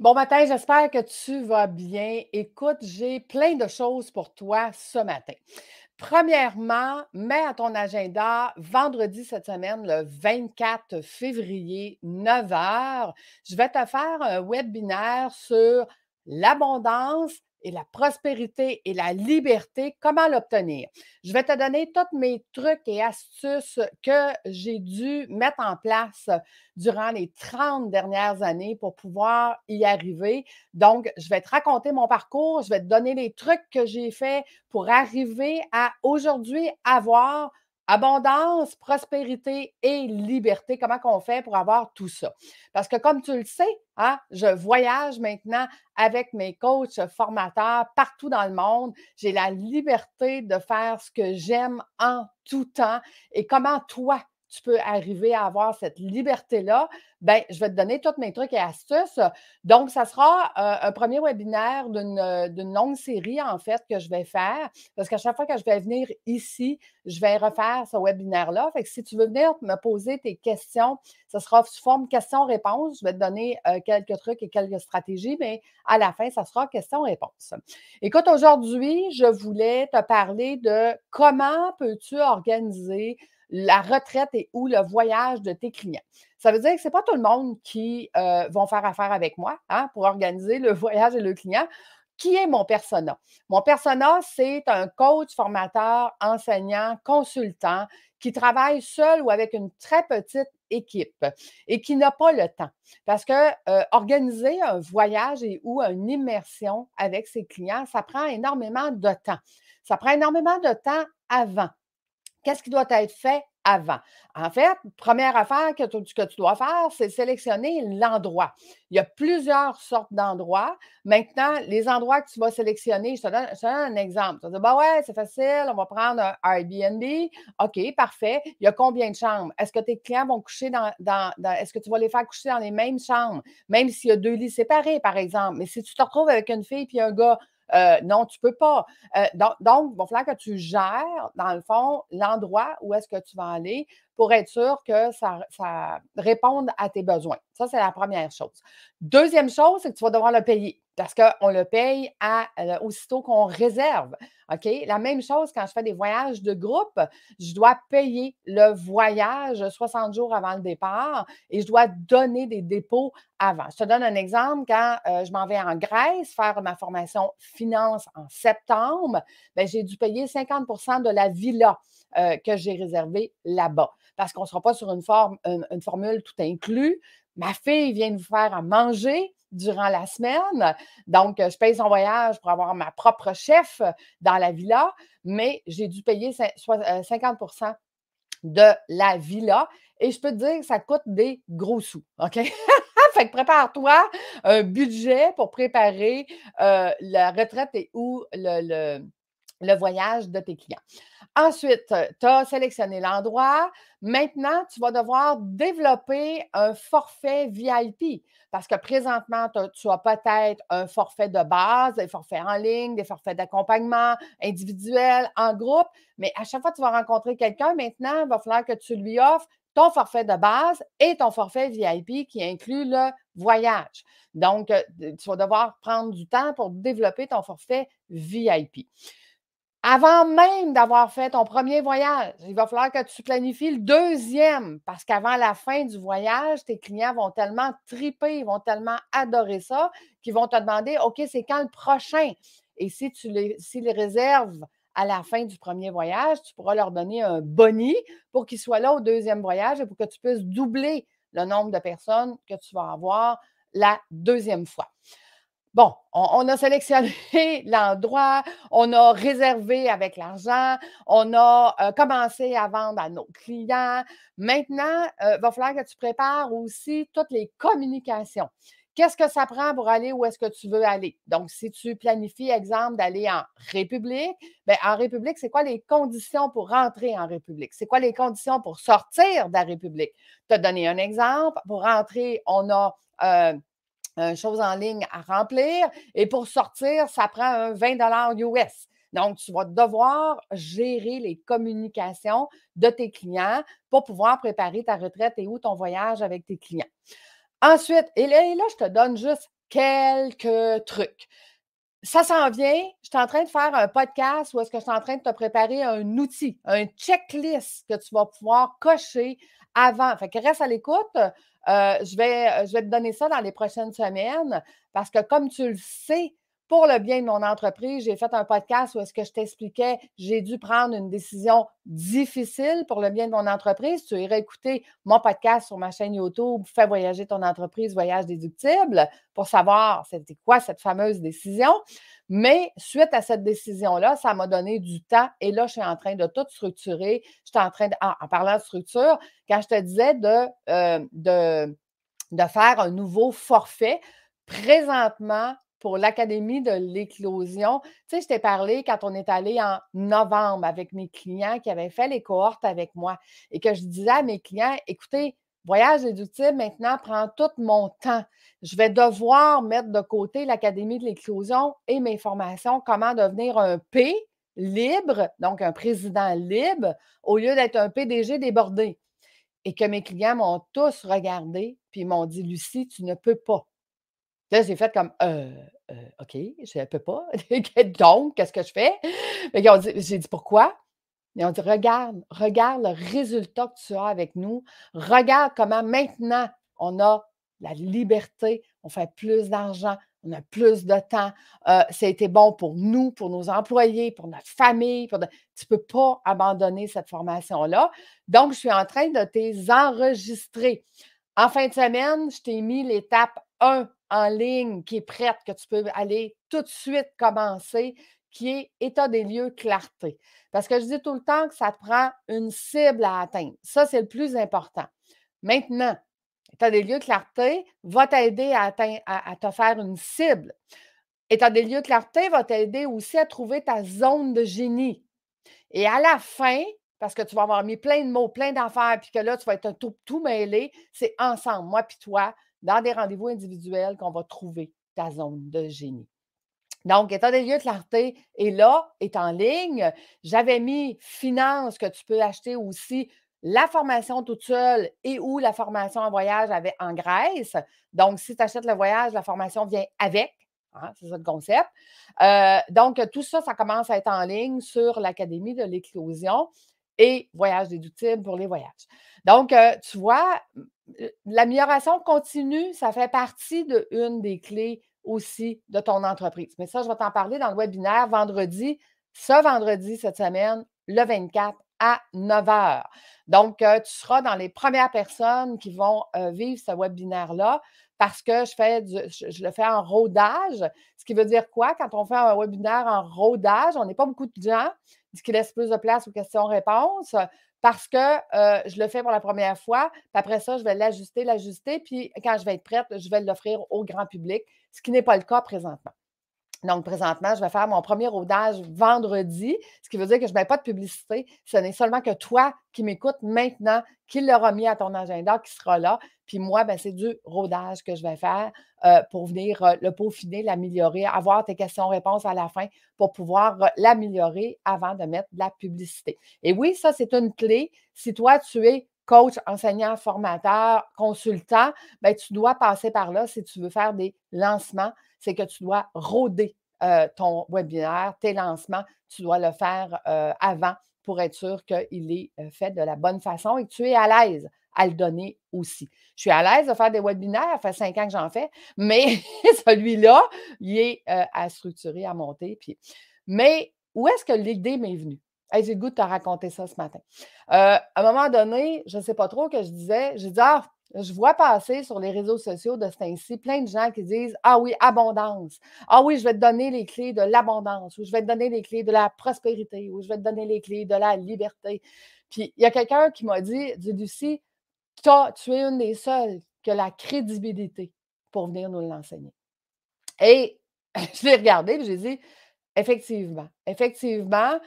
Bon matin, j'espère que tu vas bien. Écoute, j'ai plein de choses pour toi ce matin. Premièrement, mets à ton agenda vendredi cette semaine, le 24 février, 9 h. Je vais te faire un webinaire sur l'abondance et la prospérité et la liberté, comment l'obtenir? Je vais te donner tous mes trucs et astuces que j'ai dû mettre en place durant les 30 dernières années pour pouvoir y arriver. Donc, je vais te raconter mon parcours, je vais te donner les trucs que j'ai faits pour arriver à aujourd'hui avoir Abondance, prospérité et liberté. Comment qu'on fait pour avoir tout ça? Parce que comme tu le sais, hein, je voyage maintenant avec mes coachs formateurs partout dans le monde. J'ai la liberté de faire ce que j'aime en tout temps. Et comment toi, tu peux arriver à avoir cette liberté-là, ben, je vais te donner tous mes trucs et astuces. Donc, ça sera euh, un premier webinaire euh, d'une longue série, en fait, que je vais faire. Parce qu'à chaque fois que je vais venir ici, je vais refaire ce webinaire-là. Fait que si tu veux venir me poser tes questions, ce sera sous forme question-réponse. Je vais te donner euh, quelques trucs et quelques stratégies, mais à la fin, ça sera question-réponse. Écoute, aujourd'hui, je voulais te parler de comment peux-tu organiser la retraite et ou le voyage de tes clients. Ça veut dire que ce n'est pas tout le monde qui euh, vont faire affaire avec moi hein, pour organiser le voyage et le client. Qui est mon persona? Mon persona, c'est un coach, formateur, enseignant, consultant qui travaille seul ou avec une très petite équipe et qui n'a pas le temps. Parce que euh, organiser un voyage et ou une immersion avec ses clients, ça prend énormément de temps. Ça prend énormément de temps avant qu'est-ce qui doit être fait avant? En fait, première affaire que tu, dois faire, c'est sélectionner l'endroit. Il y a plusieurs sortes d'endroits. Maintenant, les endroits que tu vas sélectionner, je te donne, un exemple. Tu vas dire, bah ouais, c'est facile, on va prendre un Airbnb. OK, parfait. Il y a combien de chambres? Est-ce que tes clients vont coucher dans, dans, est-ce que tu vas les faire coucher dans les mêmes chambres, même s'il y a deux lits séparés, par exemple? Mais si tu te retrouves avec une fille et un gars, euh, non, tu ne peux pas. Euh, donc, il va falloir que tu gères, dans le fond, l'endroit où est-ce que tu vas aller pour être sûr que ça, ça réponde à tes besoins. Ça, c'est la première chose. Deuxième chose, c'est que tu vas devoir le payer parce qu'on le paye euh, aussitôt qu'on réserve. La même chose quand je fais des voyages de groupe, je dois payer le voyage 60 jours avant le départ et je dois donner des dépôts avant. Je te donne un exemple. Quand euh, je m'en vais en Grèce faire ma formation finance en septembre, ben, j'ai dû payer 50% de la villa euh, que j'ai réservée là-bas parce qu'on ne sera pas sur une formule tout inclus. Ma fille vient nous faire à manger durant la semaine. Donc, je paye son voyage pour avoir ma propre chef dans la villa, mais j'ai dû payer 50% euh, de la villa. Et je peux te dire que ça coûte des gros sous. OK? fait que prépare-toi un budget pour préparer euh, la retraite et ou le, le voyage de tes clients. Ensuite, tu as sélectionné l'endroit. Maintenant, tu vas devoir développer un forfait VIP parce que présentement, tu as peut-être un forfait de base, des forfaits en ligne, des forfaits d'accompagnement individuel, en groupe, mais à chaque fois que tu vas rencontrer quelqu'un, maintenant, il va falloir que tu lui offres ton forfait de base et ton forfait VIP qui inclut le voyage. Donc, tu vas devoir prendre du temps pour développer ton forfait VIP. Avant même d'avoir fait ton premier voyage, il va falloir que tu planifies le deuxième parce qu'avant la fin du voyage, tes clients vont tellement triper, ils vont tellement adorer ça qu'ils vont te demander OK, c'est quand le prochain? Et si tu les, les réserves à la fin du premier voyage, tu pourras leur donner un boni pour qu'ils soient là au deuxième voyage et pour que tu puisses doubler le nombre de personnes que tu vas avoir la deuxième fois. Bon, on, a sélectionné l'endroit, on a réservé avec l'argent, on a euh, commencé à vendre à nos clients. Maintenant, il euh, va falloir que tu prépares aussi toutes les communications. Qu'est-ce que ça prend pour aller où est-ce que tu veux aller? Donc, si tu planifies, exemple, d'aller en République, bien, en République, c'est quoi les conditions pour rentrer en République? C'est quoi les conditions pour sortir de la République? Tu as donné un exemple. Pour rentrer, on a euh, une chose en ligne à remplir. Et pour sortir, ça prend un 20 US. Donc, tu vas devoir gérer les communications de tes clients pour pouvoir préparer ta retraite et ou ton voyage avec tes clients. Ensuite, et là, je te donne juste quelques trucs. Ça s'en vient. Je suis en train de faire un podcast ou est-ce que je suis en train de te préparer un outil, un checklist que tu vas pouvoir cocher avant. Fait que reste à l'écoute. Euh, je, vais, je vais te donner ça dans les prochaines semaines parce que comme tu le sais, pour le bien de mon entreprise, j'ai fait un podcast où est-ce que je t'expliquais, j'ai dû prendre une décision difficile pour le bien de mon entreprise. Tu irais écouter mon podcast sur ma chaîne YouTube, Fais voyager ton entreprise, voyage déductible, pour savoir c'était quoi cette fameuse décision. Mais suite à cette décision-là, ça m'a donné du temps et là, je suis en train de tout structurer. Je suis en train de, en, parlant de structure, quand je te disais de, euh, faire un nouveau forfait, présentement, pour l'Académie de l'éclosion. Tu sais, je t'ai parlé quand on est allé en novembre avec mes clients qui avaient fait les cohortes avec moi et que je disais à mes clients, écoutez, voyage éductif maintenant prend tout mon temps. Je vais devoir mettre de côté l'Académie de l'éclosion et mes formations, comment devenir un P libre, donc un président libre, au lieu d'être un PDG débordé. Et que mes clients m'ont tous regardé puis m'ont dit, Lucie, tu ne peux pas. Là, j'ai fait comme «Euh, euh, OK, je ne peux pas. Donc, qu'est-ce que je fais? j'ai dit pourquoi? Ils ont dit Regarde, regarde le résultat que tu as avec nous. Regarde comment maintenant on a la liberté, on fait plus d'argent, on a plus de temps. Euh, ça a été bon pour nous, pour nos employés, pour notre famille. Tu ne peux pas abandonner cette formation-là. Donc, je suis en train de t'enregistrer. En fin de semaine, je t'ai mis l'étape 1 en ligne qui est prête, que tu peux aller tout de suite commencer, qui est état des lieux clarté. Parce que je dis tout le temps que ça te prend une cible à atteindre. Ça, c'est le plus important. Maintenant, état des lieux clarté va t'aider à, te faire une cible. État des lieux clarté va t'aider aussi à trouver ta zone de génie. Et à la fin, parce que tu vas avoir mis plein de mots, plein d'affaires, puis que là, tu vas être tout, tout mêlé, c'est ensemble, moi puis toi, dans des rendez-vous individuels qu'on va trouver ta zone de génie. Donc, état des lieux de clarté est là, est en ligne. J'avais mis finance que tu peux acheter aussi la formation toute seule et ou la formation en voyage avec, en Grèce. Donc, si tu achètes le voyage, la formation vient avec. Hein, c'est ça le concept. Euh, donc, tout ça, ça commence à être en ligne sur l'Académie de l'éclosion et voyage déductible pour les voyages. Donc, euh, tu vois, l'amélioration continue, ça fait partie de des clés aussi de ton entreprise. Mais ça, je vais t'en parler dans le webinaire vendredi, ce vendredi cette semaine, le 24 à 9 h. Donc, euh, tu seras dans les premières personnes qui vont euh, vivre ce webinaire-là parce que je, fais je, le fais en rodage. Ce qui veut dire quoi? Quand on fait un webinaire en rodage, on n'est pas beaucoup de gens, ce qui laisse plus de place aux questions-réponses parce que euh, je le fais pour la première fois. Puis après ça, je vais l'ajuster, l'ajuster. Puis quand je vais être prête, je vais l'offrir au grand public, ce qui n'est pas le cas présentement. Donc, présentement, je vais faire mon premier rodage vendredi, ce qui veut dire que je ne mets pas de publicité. Ce n'est seulement que toi qui m'écoutes maintenant, qui l'aura mis à ton agenda, qui sera là. Puis moi, ben, c'est du rodage que je vais faire euh, pour venir euh, le peaufiner, l'améliorer, avoir tes questions-réponses à la fin pour pouvoir euh, l'améliorer avant de mettre de la publicité. Et oui, ça, c'est une clé. Si toi, tu es coach, enseignant, formateur, consultant, ben, tu dois passer par là si tu veux faire des lancements c'est que tu dois rôder ton webinaire, tes lancements, tu dois le faire avant pour être sûr qu'il est fait de la bonne façon et que tu es à l'aise à le donner aussi. Je suis à l'aise de faire des webinaires, ça fait cinq ans que j'en fais, mais celui-là, il est à structurer, à monter. Puis... Mais où est-ce que l'idée m'est venue? J'ai le goût de te raconter ça ce matin. à un moment donné, je ne sais pas trop que je disais, j'ai dit, ah, je vois passer sur les réseaux sociaux de ce temps-ci plein de gens qui disent Ah oui, abondance. Ah oui, je vais te donner les clés de l'abondance, ou je vais te donner les clés de la prospérité, ou je vais te donner les clés de la liberté. Puis il y a quelqu'un qui m'a dit dit Lucie, tu es une des seules qui a la crédibilité pour venir nous l'enseigner. Et je l'ai regardé et j'ai dit Effectivement, effectivement,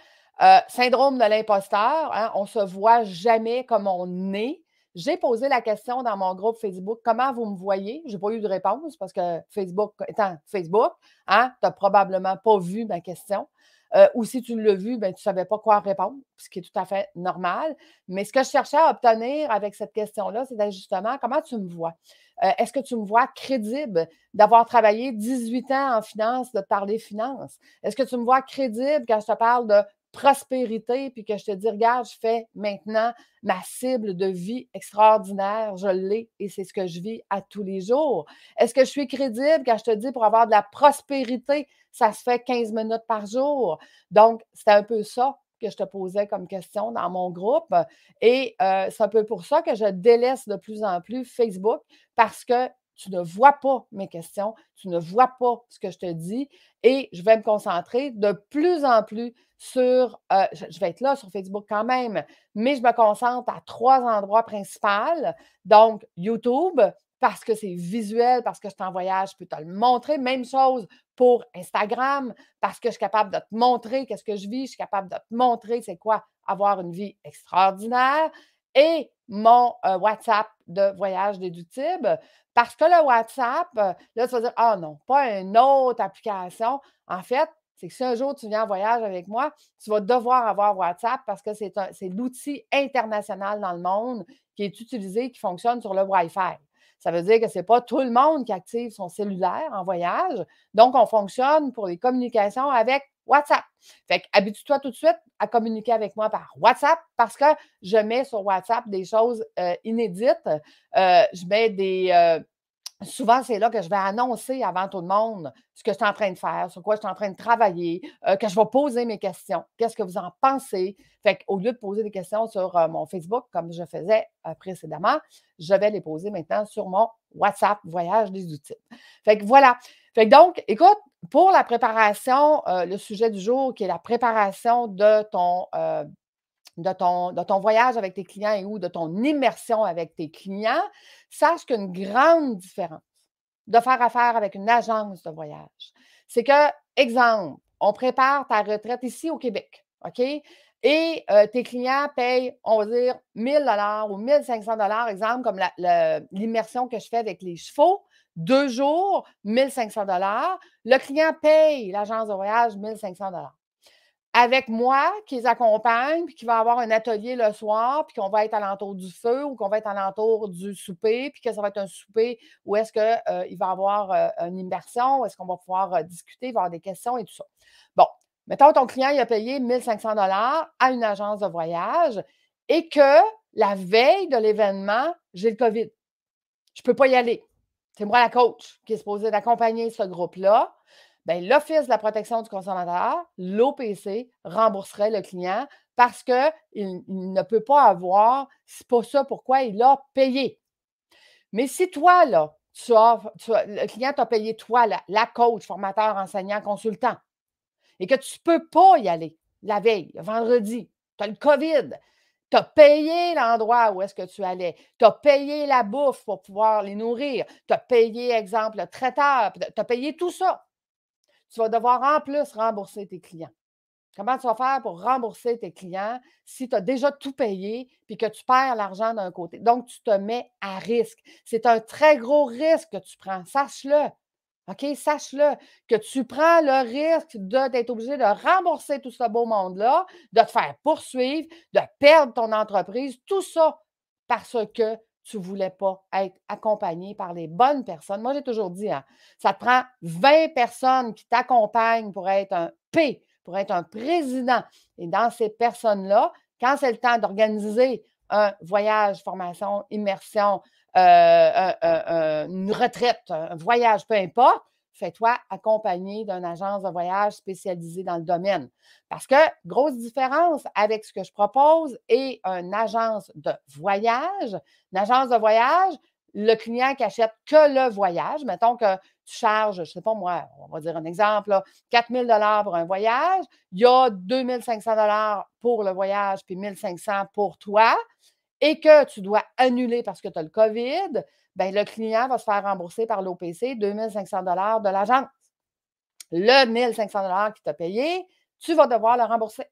euh, syndrome de l'imposteur, hein, on ne se voit jamais comme on est. J'ai posé la question dans mon groupe Facebook, comment vous me voyez? Je n'ai pas eu de réponse parce que Facebook, étant Facebook, hein, tu n'as probablement pas vu ma question. euh, ou si tu l'as vu, ben, tu ne savais pas quoi répondre, ce qui est tout à fait normal. Mais ce que je cherchais à obtenir avec cette question-là, c'était justement comment tu me vois? Euh, est-ce que tu me vois crédible d'avoir travaillé 18 ans en finance, de parler finance? Est-ce que tu me vois crédible quand je te parle de prospérité, puis que je te dis, regarde, je fais maintenant ma cible de vie extraordinaire, je l'ai et c'est ce que je vis à tous les jours. Est-ce que je suis crédible quand je te dis pour avoir de la prospérité, ça se fait 15 minutes par jour? Donc, c'est un peu ça que je te posais comme question dans mon groupe. Et euh, c'est un peu pour ça que je délaisse de plus en plus Facebook parce que tu ne vois pas mes questions, tu ne vois pas ce que je te dis et je vais me concentrer de plus en plus sur, euh, je vais être là sur Facebook quand même, mais je me concentre à trois endroits principaux. Donc, YouTube, parce que c'est visuel, parce que je suis en voyage, je peux te le montrer. Même chose pour Instagram, parce que je suis capable de te montrer qu'est-ce que je vis, je suis capable de te montrer c'est quoi avoir une vie extraordinaire. Et mon WhatsApp de voyage déductible, parce que le WhatsApp, là, tu vas dire, ah non, pas une autre application. En fait, c'est que si un jour tu viens en voyage avec moi, tu vas devoir avoir WhatsApp parce que c'est l'outil international dans le monde qui est utilisé, qui fonctionne sur le Wi-Fi. Ça veut dire que ce n'est pas tout le monde qui active son cellulaire en voyage. Donc, on fonctionne pour les communications avec WhatsApp. Fait que habitue-toi tout de suite à communiquer avec moi par WhatsApp parce que je mets sur WhatsApp des choses euh, inédites. Euh, je mets des. Euh, souvent, c'est là que je vais annoncer avant tout le monde ce que je suis en train de faire, sur quoi je suis en train de travailler, que je vais poser mes questions. Qu'est-ce que vous en pensez? Fait qu'au lieu de poser des questions sur mon Facebook, comme je faisais précédemment, je vais les poser maintenant sur mon WhatsApp Voyage des outils. Fait que voilà. Fait que donc, écoute, pour la préparation, euh, le sujet du jour qui est la préparation de ton, euh, de ton, de ton voyage avec tes clients et ou de ton immersion avec tes clients, sache qu'une grande différence de faire affaire avec une agence de voyage, c'est que, exemple, on prépare ta retraite ici au Québec, OK? Et euh, tes clients payent, on va dire, 1000 dollars ou 1500 dollars, exemple, comme l'immersion que je fais avec les chevaux deux jours, 1500 dollars. Le client paye l'agence de voyage 1500 dollars. Avec moi, qui les accompagne, puis qui va avoir un atelier le soir, puis qu'on va être à l'entour du feu ou qu'on va être à l'entour du souper, puis que ça va être un souper où est-ce qu'il euh, va y avoir euh, une immersion, où est-ce qu'on va pouvoir euh, discuter, avoir des questions et tout ça. Bon, mettons ton client, il a payé 1500 dollars à une agence de voyage et que la veille de l'événement, j'ai le COVID. Je ne peux pas y aller c'est moi la coach qui est supposée d'accompagner ce groupe-là, ben, l'Office de la protection du consommateur, l'OPC, rembourserait le client parce qu'il il ne peut pas avoir, c'est pas ça pourquoi il a payé. Mais si toi, là, tu as, le client t'a payé, toi, la, la, coach, formateur, enseignant, consultant, et que tu ne peux pas y aller la veille, vendredi, tu as le COVID, tu as payé l'endroit où est-ce que tu allais. Tu as payé la bouffe pour pouvoir les nourrir. Tu as payé, exemple, le traiteur. Tu as payé tout ça. Tu vas devoir en plus rembourser tes clients. Comment tu vas faire pour rembourser tes clients si tu as déjà tout payé puis que tu perds l'argent d'un côté? Donc, tu te mets à risque. C'est un très gros risque que tu prends. Sache-le. OK? Sache-le que tu prends le risque d'être obligé de rembourser tout ce beau monde-là, de te faire poursuivre, de perdre ton entreprise, tout ça parce que tu ne voulais pas être accompagné par les bonnes personnes. Moi, j'ai toujours dit, hein, ça te prend 20 personnes qui t'accompagnent pour être un P, pour être un président. Et dans ces personnes-là, quand c'est le temps d'organiser un voyage, formation, immersion, euh, une retraite, un voyage, peu importe, fais-toi accompagner d'une agence de voyage spécialisée dans le domaine. Parce que, grosse différence avec ce que je propose et une agence de voyage. Une agence de voyage, le client qui achète que le voyage, mettons que tu charges, je ne sais pas moi, on va dire un exemple, 4 000 pour un voyage, il y a 2 500 pour le voyage, puis 1 500 pour toi et que tu dois annuler parce que tu as le COVID, bien, le client va se faire rembourser par l'OPC 2500 de l'agence. Le 1500 qu'il t'a payé, tu vas devoir le rembourser.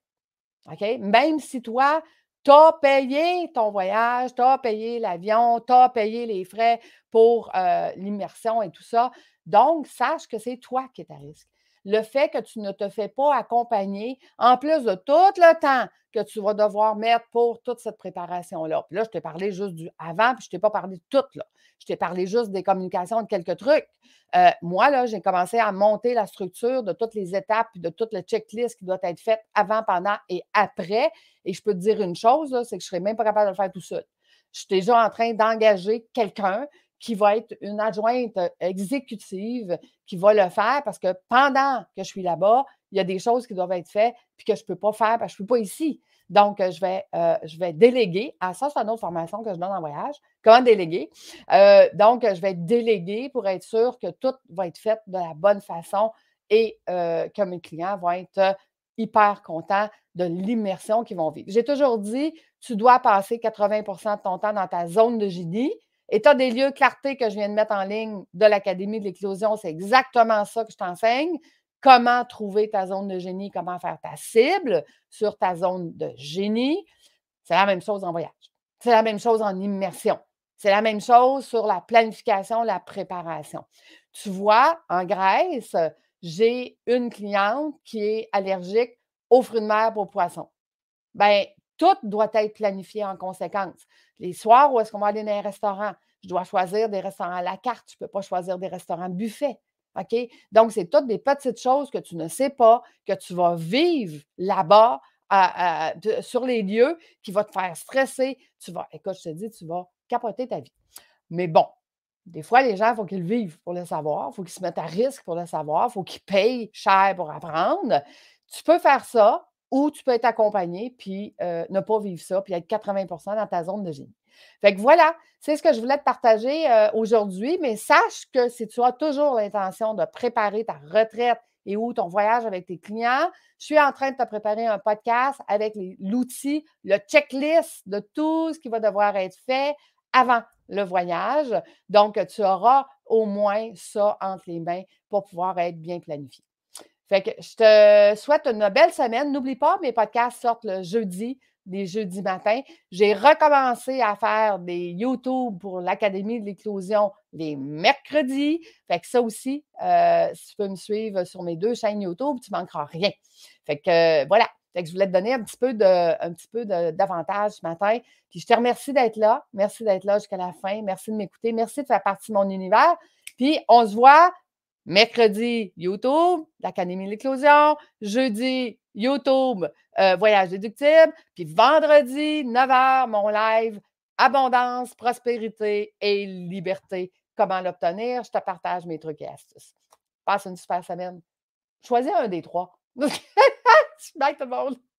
OK? Même si toi, tu as payé ton voyage, tu as payé l'avion, tu as payé les frais pour euh, l'immersion et tout ça. Donc, sache que c'est toi qui es à risque. Le fait que tu ne te fais pas accompagner, en plus de tout le temps que tu vas devoir mettre pour toute cette préparation-là. Puis là, je t'ai parlé juste du avant, puis je ne t'ai pas parlé de tout, là. Je t'ai parlé juste des communications, de quelques trucs. Euh, moi, là, j'ai commencé à monter la structure de toutes les étapes, de toute le checklist qui doit être faite avant, pendant et après. Et je peux te dire une chose, c'est que je ne serais même pas capable de le faire tout seul. Je suis déjà en train d'engager quelqu'un qui va être une adjointe exécutive qui va le faire parce que pendant que je suis là-bas, il y a des choses qui doivent être faites puis que je ne peux pas faire parce que je ne suis pas ici. Donc, je vais, euh, je vais déléguer. Ah, ça, c'est une autre formation que je donne en voyage. Comment déléguer? Euh, donc, je vais déléguer pour être sûr que tout va être fait de la bonne façon et euh, que mes clients vont être hyper contents de l'immersion qu'ils vont vivre. J'ai toujours dit, tu dois passer 80% de ton temps dans ta zone de génie. État des lieux, clarté que je viens de mettre en ligne de l'Académie de l'éclosion, c'est exactement ça que je t'enseigne. Comment trouver ta zone de génie, comment faire ta cible sur ta zone de génie? C'est la même chose en voyage. C'est la même chose en immersion. C'est la même chose sur la planification, la préparation. Tu vois, en Grèce, j'ai une cliente qui est allergique aux fruits de mer pour poissons. Bien, tout doit être planifié en conséquence. Les soirs où est-ce qu'on va aller dans un restaurant, je dois choisir des restaurants à la carte, je ne peux pas choisir des restaurants buffet. OK? Donc, c'est toutes des petites choses que tu ne sais pas, que tu vas vivre là-bas, sur les lieux, qui va te faire stresser. Tu vas, écoute, je te dis, tu vas capoter ta vie. Mais bon, des fois, les gens, il faut qu'ils vivent pour le savoir, il faut qu'ils se mettent à risque pour le savoir, il faut qu'ils payent cher pour apprendre. Tu peux faire ça ou tu peux être accompagné puis euh, ne pas vivre ça puis être 80% dans ta zone de génie. Fait que voilà, c'est ce que je voulais te partager euh, aujourd'hui, mais sache que si tu as toujours l'intention de préparer ta retraite et ou ton voyage avec tes clients, je suis en train de te préparer un podcast avec l'outil, le checklist de tout ce qui va devoir être fait avant le voyage. Donc, tu auras au moins ça entre les mains pour pouvoir être bien planifié. Fait que je te souhaite une belle semaine. N'oublie pas, mes podcasts sortent le jeudi, les jeudis matins. J'ai recommencé à faire des YouTube pour l'Académie de l'éclosion les mercredis. Fait que ça aussi, euh, si tu peux me suivre sur mes deux chaînes YouTube, tu ne manqueras rien. Fait que voilà. Fait que je voulais te donner un petit peu de, un petit peu d'avantage ce matin. Puis je te remercie d'être là. Merci d'être là jusqu'à la fin. Merci de m'écouter. Merci de faire partie de mon univers. Puis on se voit Mercredi, YouTube, l'Académie de l'éclosion. Jeudi, YouTube, euh, Voyage déductible. Puis vendredi, 9h, mon live Abondance, prospérité et liberté. Comment l'obtenir? Je te partage mes trucs et astuces. Passe une super semaine. Choisis un des trois. Bye tout le monde.